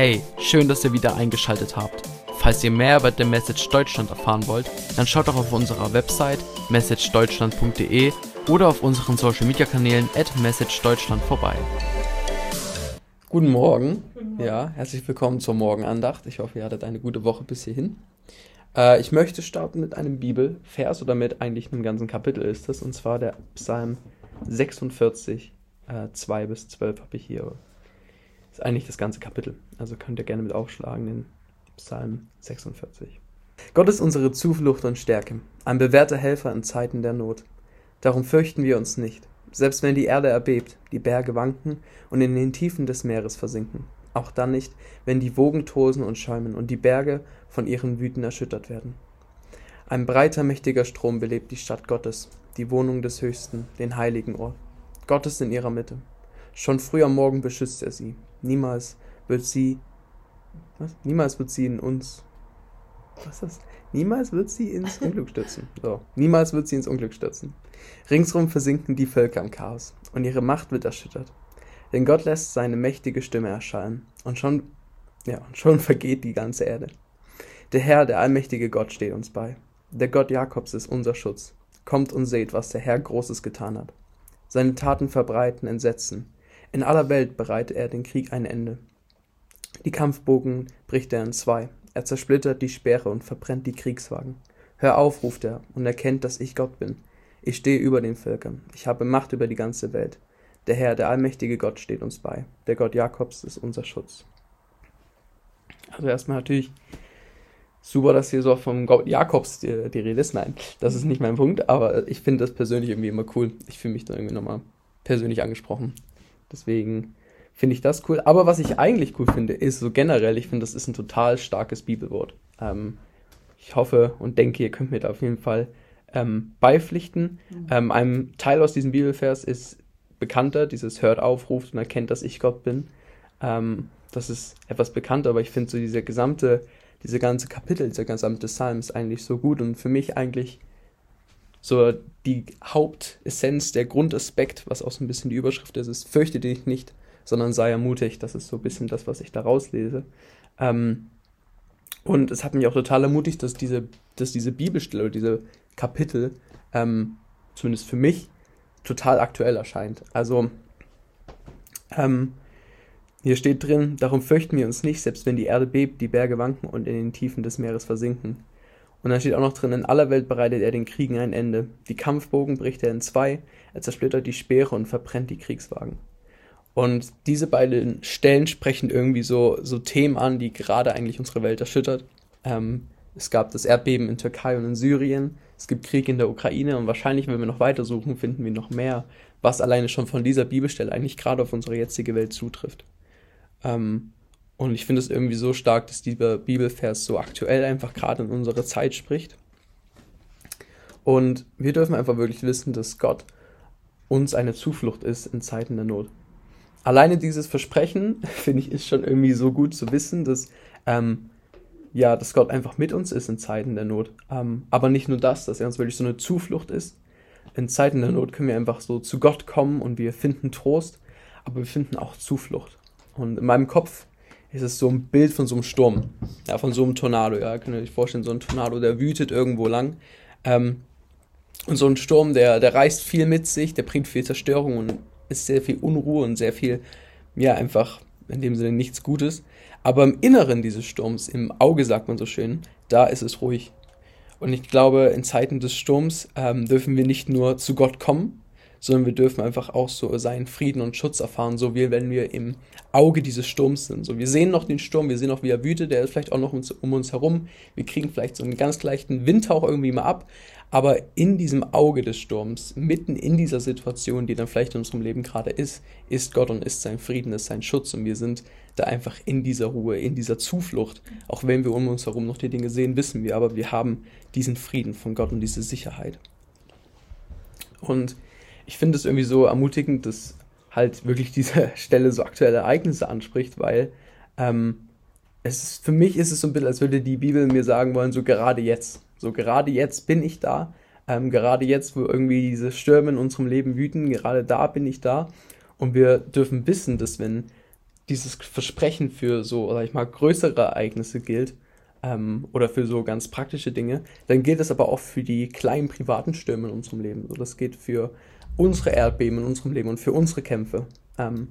Hey, schön, dass ihr wieder eingeschaltet habt. Falls ihr mehr über The Message Deutschland erfahren wollt, dann schaut doch auf unserer Website messagedeutschland.de oder auf unseren Social Media Kanälen at messagedeutschland vorbei. Guten Morgen. Ja, herzlich willkommen zur Morgenandacht. Ich hoffe, ihr hattet eine gute Woche bis hierhin. Äh, ich möchte starten mit einem Bibelvers oder mit eigentlich einem ganzen Kapitel ist es, und zwar der Psalm 46, äh, 2 bis 12 habe ich hier. Ist eigentlich das ganze Kapitel. Also könnt ihr gerne mit aufschlagen, den Psalm 46. Gott ist unsere Zuflucht und Stärke, ein bewährter Helfer in Zeiten der Not. Darum fürchten wir uns nicht, selbst wenn die Erde erbebt, die Berge wanken und in den Tiefen des Meeres versinken. Auch dann nicht, wenn die Wogen tosen und schäumen und die Berge von ihren Wüten erschüttert werden. Ein breiter, mächtiger Strom belebt die Stadt Gottes, die Wohnung des Höchsten, den heiligen Ort. Gott ist in ihrer Mitte. Schon früh am Morgen beschützt er sie. Niemals wird sie, was? Niemals wird sie in uns, was ist das? Niemals wird sie ins Unglück stürzen. So. Niemals wird sie ins Unglück stürzen. Ringsrum versinken die Völker im Chaos und ihre Macht wird erschüttert. Denn Gott lässt seine mächtige Stimme erschallen und schon, ja, und schon vergeht die ganze Erde. Der Herr, der allmächtige Gott steht uns bei. Der Gott Jakobs ist unser Schutz. Kommt und seht, was der Herr Großes getan hat. Seine Taten verbreiten Entsetzen. In aller Welt bereitet er den Krieg ein Ende. Die Kampfbogen bricht er in zwei. Er zersplittert die Speere und verbrennt die Kriegswagen. Hör auf, ruft er, und erkennt, dass ich Gott bin. Ich stehe über den Völkern. Ich habe Macht über die ganze Welt. Der Herr, der allmächtige Gott, steht uns bei. Der Gott Jakobs ist unser Schutz. Also erstmal natürlich super, dass hier so vom Gott Jakobs die, die Rede ist. Nein, das ist nicht mein Punkt, aber ich finde das persönlich irgendwie immer cool. Ich fühle mich da irgendwie nochmal persönlich angesprochen. Deswegen finde ich das cool. Aber was ich eigentlich cool finde, ist so generell, ich finde, das ist ein total starkes Bibelwort. Ähm, ich hoffe und denke, ihr könnt mir da auf jeden Fall ähm, beipflichten. Mhm. Ähm, ein Teil aus diesem Bibelvers ist bekannter, dieses hört auf, ruft und erkennt, dass ich Gott bin. Ähm, das ist etwas bekannter, aber ich finde so diese gesamte, diese ganze Kapitel, dieser gesamte Psalm ist eigentlich so gut und für mich eigentlich so die Hauptessenz, der Grundaspekt, was auch so ein bisschen die Überschrift ist, ist, fürchte dich nicht, sondern sei ermutigt. Das ist so ein bisschen das, was ich da rauslese. Ähm, und es hat mich auch total ermutigt, dass diese, dass diese Bibelstelle oder diese Kapitel, ähm, zumindest für mich, total aktuell erscheint. Also, ähm, hier steht drin, darum fürchten wir uns nicht, selbst wenn die Erde bebt, die Berge wanken und in den Tiefen des Meeres versinken. Und dann steht auch noch drin, in aller Welt bereitet er den Kriegen ein Ende. Die Kampfbogen bricht er in zwei, er zersplittert die Speere und verbrennt die Kriegswagen. Und diese beiden Stellen sprechen irgendwie so, so Themen an, die gerade eigentlich unsere Welt erschüttert. Ähm, es gab das Erdbeben in Türkei und in Syrien, es gibt Krieg in der Ukraine und wahrscheinlich, wenn wir noch weiter suchen, finden wir noch mehr, was alleine schon von dieser Bibelstelle eigentlich gerade auf unsere jetzige Welt zutrifft. Ähm, und ich finde es irgendwie so stark, dass dieser Bibelvers so aktuell einfach gerade in unsere Zeit spricht. Und wir dürfen einfach wirklich wissen, dass Gott uns eine Zuflucht ist in Zeiten der Not. Alleine dieses Versprechen, finde ich, ist schon irgendwie so gut zu wissen, dass ähm, ja, dass Gott einfach mit uns ist in Zeiten der Not. Ähm, aber nicht nur das, dass er uns wirklich so eine Zuflucht ist. In Zeiten der Not können wir einfach so zu Gott kommen und wir finden Trost, aber wir finden auch Zuflucht. Und in meinem Kopf ist es so ein Bild von so einem Sturm, ja, von so einem Tornado. Ja, könnt ihr euch vorstellen, so ein Tornado, der wütet irgendwo lang. Ähm, und so ein Sturm, der, der reißt viel mit sich, der bringt viel Zerstörung und ist sehr viel Unruhe und sehr viel, ja, einfach in dem Sinne nichts Gutes. Aber im Inneren dieses Sturms, im Auge sagt man so schön, da ist es ruhig. Und ich glaube, in Zeiten des Sturms ähm, dürfen wir nicht nur zu Gott kommen, sondern wir dürfen einfach auch so seinen Frieden und Schutz erfahren, so wie wenn wir im Auge dieses Sturms sind. So, wir sehen noch den Sturm, wir sehen noch, wie er wütet, der ist vielleicht auch noch um, um uns herum. Wir kriegen vielleicht so einen ganz leichten Windhauch irgendwie mal ab, aber in diesem Auge des Sturms, mitten in dieser Situation, die dann vielleicht in unserem Leben gerade ist, ist Gott und ist sein Frieden, ist sein Schutz und wir sind da einfach in dieser Ruhe, in dieser Zuflucht. Auch wenn wir um uns herum noch die Dinge sehen, wissen wir, aber wir haben diesen Frieden von Gott und diese Sicherheit. Und ich finde es irgendwie so ermutigend, dass halt wirklich diese Stelle so aktuelle Ereignisse anspricht, weil ähm, es ist, für mich ist es so ein bisschen, als würde die Bibel mir sagen wollen, so gerade jetzt. So gerade jetzt bin ich da. Ähm, gerade jetzt, wo irgendwie diese Stürme in unserem Leben wüten, gerade da bin ich da. Und wir dürfen wissen, dass wenn dieses Versprechen für so, sag ich mal, größere Ereignisse gilt ähm, oder für so ganz praktische Dinge, dann gilt es aber auch für die kleinen privaten Stürme in unserem Leben. So, das geht für unsere Erdbeben in unserem Leben und für unsere Kämpfe. Ähm,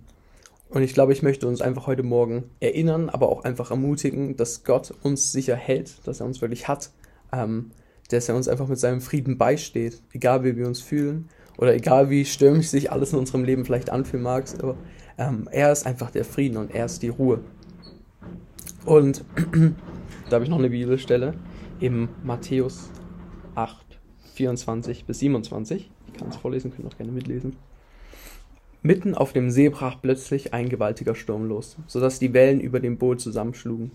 und ich glaube, ich möchte uns einfach heute Morgen erinnern, aber auch einfach ermutigen, dass Gott uns sicher hält, dass er uns wirklich hat, ähm, dass er uns einfach mit seinem Frieden beisteht, egal wie wir uns fühlen oder egal wie stürmisch sich alles in unserem Leben vielleicht anfühlen mag. Aber ähm, er ist einfach der Frieden und er ist die Ruhe. Und da habe ich noch eine Bibelstelle im Matthäus 8, 24 bis 27. Ich kann es vorlesen, könnt auch gerne mitlesen. Mitten auf dem See brach plötzlich ein gewaltiger Sturm los, so dass die Wellen über dem Boot zusammenschlugen.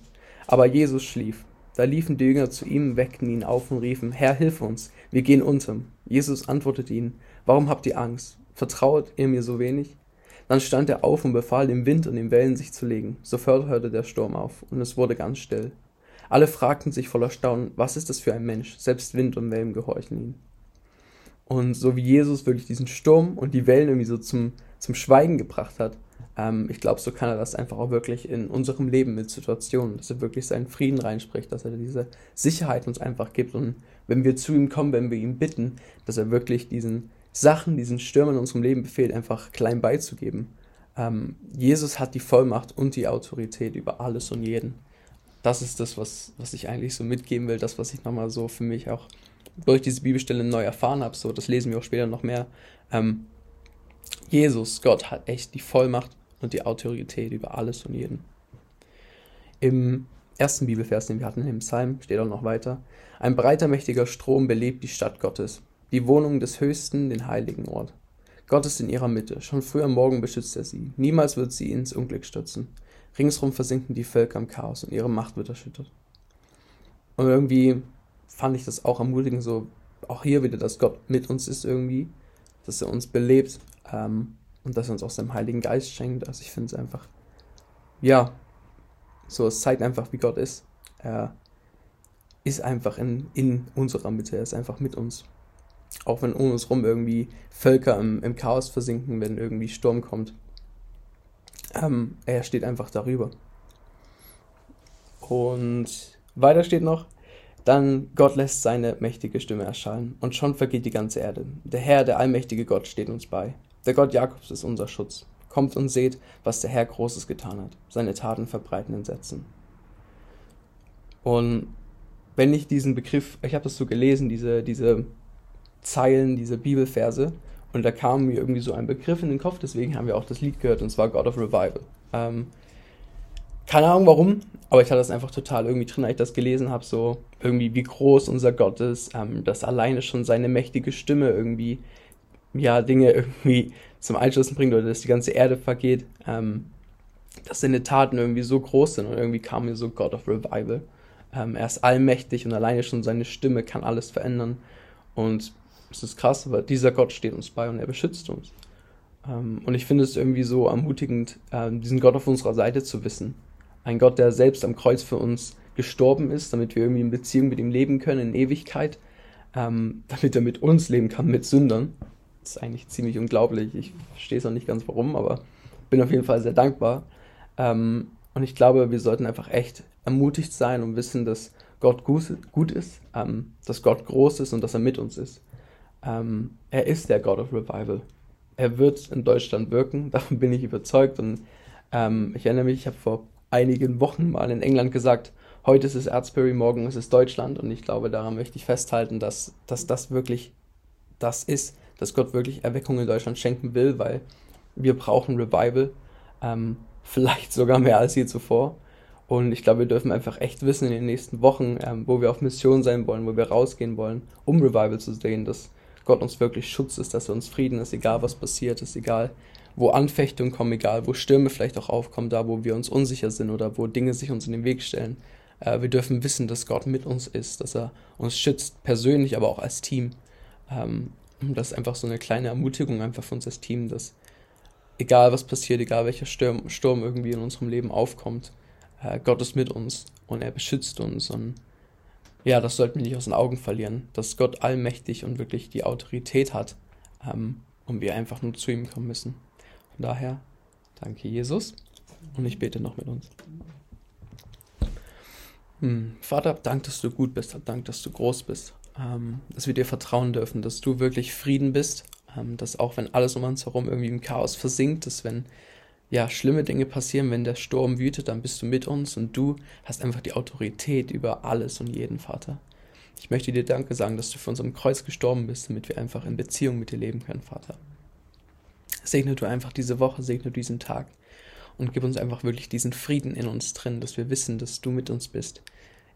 Aber Jesus schlief. Da liefen die Jünger zu ihm, weckten ihn auf und riefen, Herr, hilf uns, wir gehen unter. Jesus antwortete ihnen, Warum habt ihr Angst? Vertraut ihr mir so wenig? Dann stand er auf und befahl dem Wind und den Wellen sich zu legen. Sofort hörte der Sturm auf, und es wurde ganz still. Alle fragten sich voller Staunen, was ist das für ein Mensch? Selbst Wind und Wellen gehorchen ihm. Und so wie Jesus wirklich diesen Sturm und die Wellen irgendwie so zum, zum Schweigen gebracht hat, ähm, ich glaube, so kann er das einfach auch wirklich in unserem Leben mit Situationen, dass er wirklich seinen Frieden reinspricht, dass er diese Sicherheit uns einfach gibt. Und wenn wir zu ihm kommen, wenn wir ihn bitten, dass er wirklich diesen Sachen, diesen Stürmen in unserem Leben befehlt, einfach klein beizugeben. Ähm, Jesus hat die Vollmacht und die Autorität über alles und jeden. Das ist das, was, was ich eigentlich so mitgeben will, das, was ich nochmal so für mich auch durch diese Bibelstelle neu erfahren habe. So, das lesen wir auch später noch mehr. Ähm, Jesus, Gott, hat echt die Vollmacht und die Autorität über alles und jeden. Im ersten Bibelvers, den wir hatten, im Psalm, steht auch noch weiter. Ein breiter, mächtiger Strom belebt die Stadt Gottes, die Wohnung des Höchsten, den heiligen Ort. Gott ist in ihrer Mitte, schon früh am Morgen beschützt er sie, niemals wird sie ins Unglück stürzen. Ringsrum versinken die Völker im Chaos und ihre Macht wird erschüttert. Und irgendwie fand ich das auch ermutigend, so auch hier wieder, dass Gott mit uns ist irgendwie, dass er uns belebt ähm, und dass er uns auch seinem Heiligen Geist schenkt. Also ich finde es einfach, ja, so, es zeigt einfach, wie Gott ist. Er ist einfach in, in unserer Mitte, er ist einfach mit uns. Auch wenn um uns rum irgendwie Völker im, im Chaos versinken, wenn irgendwie Sturm kommt. Ähm, er steht einfach darüber. Und weiter steht noch, dann Gott lässt seine mächtige Stimme erschallen, und schon vergeht die ganze Erde. Der Herr, der allmächtige Gott, steht uns bei. Der Gott Jakobs ist unser Schutz. Kommt und seht, was der Herr Großes getan hat. Seine Taten verbreiten Entsetzen. Und wenn ich diesen Begriff, ich habe das so gelesen, diese, diese Zeilen, diese Bibelverse, und da kam mir irgendwie so ein Begriff in den Kopf, deswegen haben wir auch das Lied gehört, und zwar God of Revival. Ähm, keine Ahnung warum, aber ich hatte das einfach total irgendwie drin, als ich das gelesen habe, so irgendwie wie groß unser Gott ist, ähm, dass alleine schon seine mächtige Stimme irgendwie, ja, Dinge irgendwie zum Einschlüssen bringt oder dass die ganze Erde vergeht, ähm, dass seine Taten irgendwie so groß sind und irgendwie kam mir so God of Revival. Ähm, er ist allmächtig und alleine schon seine Stimme kann alles verändern und es ist krass, aber dieser Gott steht uns bei und er beschützt uns. Ähm, und ich finde es irgendwie so ermutigend, ähm, diesen Gott auf unserer Seite zu wissen ein Gott, der selbst am Kreuz für uns gestorben ist, damit wir irgendwie in Beziehung mit ihm leben können in Ewigkeit, ähm, damit er mit uns leben kann, mit Sündern. Das ist eigentlich ziemlich unglaublich. Ich verstehe es noch nicht ganz warum, aber bin auf jeden Fall sehr dankbar. Und ich glaube, wir sollten einfach echt ermutigt sein und wissen, dass Gott gut ist, dass Gott groß ist und dass er mit uns ist. Ähm, er ist der God of Revival. Er wird in Deutschland wirken, davon bin ich überzeugt. Und ähm, ich erinnere mich, ich habe vor einigen Wochen mal in England gesagt, heute ist es Erzbury, morgen ist es Deutschland. Und ich glaube, daran möchte ich festhalten, dass, dass das wirklich das ist, dass Gott wirklich Erweckung in Deutschland schenken will, weil wir brauchen Revival, ähm, vielleicht sogar mehr als je zuvor. Und ich glaube, wir dürfen einfach echt wissen in den nächsten Wochen, ähm, wo wir auf Mission sein wollen, wo wir rausgehen wollen, um Revival zu sehen, dass Gott uns wirklich Schutz ist, dass er uns Frieden ist, egal was passiert ist, egal wo Anfechtungen kommen, egal wo Stürme vielleicht auch aufkommen, da wo wir uns unsicher sind oder wo Dinge sich uns in den Weg stellen. Äh, wir dürfen wissen, dass Gott mit uns ist, dass er uns schützt, persönlich, aber auch als Team. Ähm, das ist einfach so eine kleine Ermutigung einfach für uns als Team, dass egal was passiert, egal welcher Sturm, Sturm irgendwie in unserem Leben aufkommt, äh, Gott ist mit uns und er beschützt uns und ja, das sollten wir nicht aus den Augen verlieren, dass Gott allmächtig und wirklich die Autorität hat ähm, und wir einfach nur zu ihm kommen müssen. Von daher, danke Jesus. Und ich bete noch mit uns. Hm. Vater, dank, dass du gut bist, dank, dass du groß bist, ähm, dass wir dir vertrauen dürfen, dass du wirklich Frieden bist, ähm, dass auch wenn alles um uns herum irgendwie im Chaos versinkt, dass wenn ja schlimme Dinge passieren, wenn der Sturm wütet, dann bist du mit uns und du hast einfach die Autorität über alles und jeden, Vater. Ich möchte dir Danke sagen, dass du für uns am Kreuz gestorben bist, damit wir einfach in Beziehung mit dir leben können, Vater. Segne du einfach diese Woche, segne diesen Tag und gib uns einfach wirklich diesen Frieden in uns drin, dass wir wissen, dass du mit uns bist.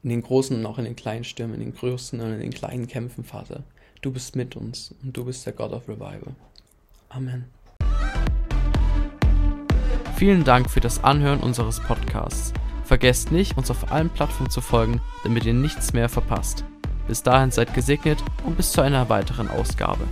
In den großen und auch in den kleinen Stürmen, in den größten und in den kleinen Kämpfen, Vater. Du bist mit uns und du bist der God of Revival. Amen. Vielen Dank für das Anhören unseres Podcasts. Vergesst nicht, uns auf allen Plattformen zu folgen, damit ihr nichts mehr verpasst. Bis dahin seid gesegnet und bis zu einer weiteren Ausgabe.